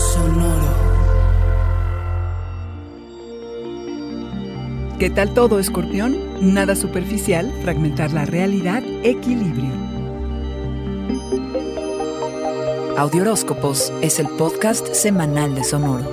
Sonoro. ¿Qué tal todo, escorpión? Nada superficial, fragmentar la realidad, equilibrio. Audioróscopos es el podcast semanal de Sonoro.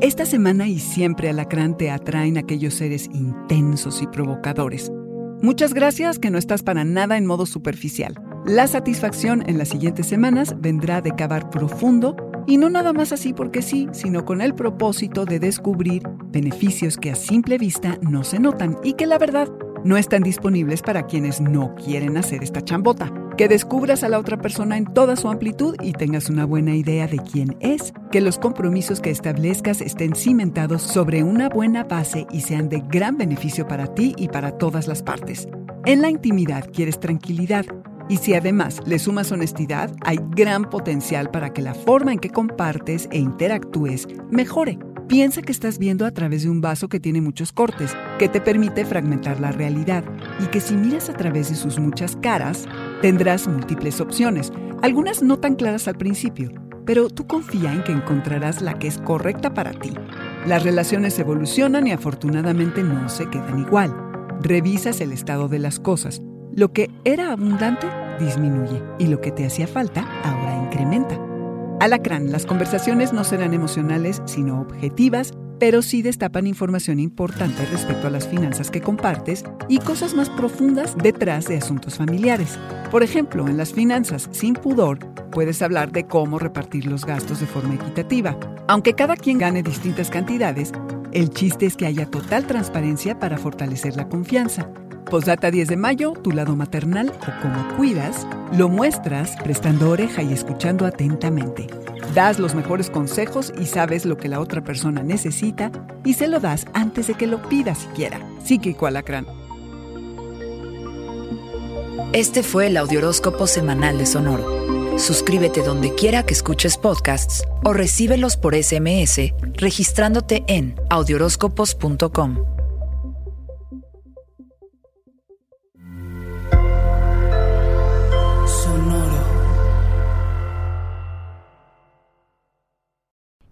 Esta semana y siempre Alacrán te atraen aquellos seres intensos y provocadores. Muchas gracias que no estás para nada en modo superficial. La satisfacción en las siguientes semanas vendrá de cavar profundo y no nada más así porque sí, sino con el propósito de descubrir beneficios que a simple vista no se notan y que la verdad no están disponibles para quienes no quieren hacer esta chambota. Que descubras a la otra persona en toda su amplitud y tengas una buena idea de quién es. Que los compromisos que establezcas estén cimentados sobre una buena base y sean de gran beneficio para ti y para todas las partes. En la intimidad quieres tranquilidad. Y si además le sumas honestidad, hay gran potencial para que la forma en que compartes e interactúes mejore. Piensa que estás viendo a través de un vaso que tiene muchos cortes, que te permite fragmentar la realidad, y que si miras a través de sus muchas caras, tendrás múltiples opciones, algunas no tan claras al principio, pero tú confía en que encontrarás la que es correcta para ti. Las relaciones evolucionan y afortunadamente no se quedan igual. Revisas el estado de las cosas. Lo que era abundante disminuye y lo que te hacía falta ahora incrementa. Alacrán, las conversaciones no serán emocionales, sino objetivas, pero sí destapan información importante respecto a las finanzas que compartes y cosas más profundas detrás de asuntos familiares. Por ejemplo, en las finanzas sin pudor, puedes hablar de cómo repartir los gastos de forma equitativa. Aunque cada quien gane distintas cantidades, el chiste es que haya total transparencia para fortalecer la confianza. Posdata 10 de mayo, tu lado maternal o cómo cuidas, lo muestras prestando oreja y escuchando atentamente. Das los mejores consejos y sabes lo que la otra persona necesita y se lo das antes de que lo pida siquiera. Psíquico Alacrán. Este fue el Audioróscopo semanal de Sonoro. Suscríbete donde quiera que escuches podcasts o recíbelos por SMS registrándote en audioróscopos.com.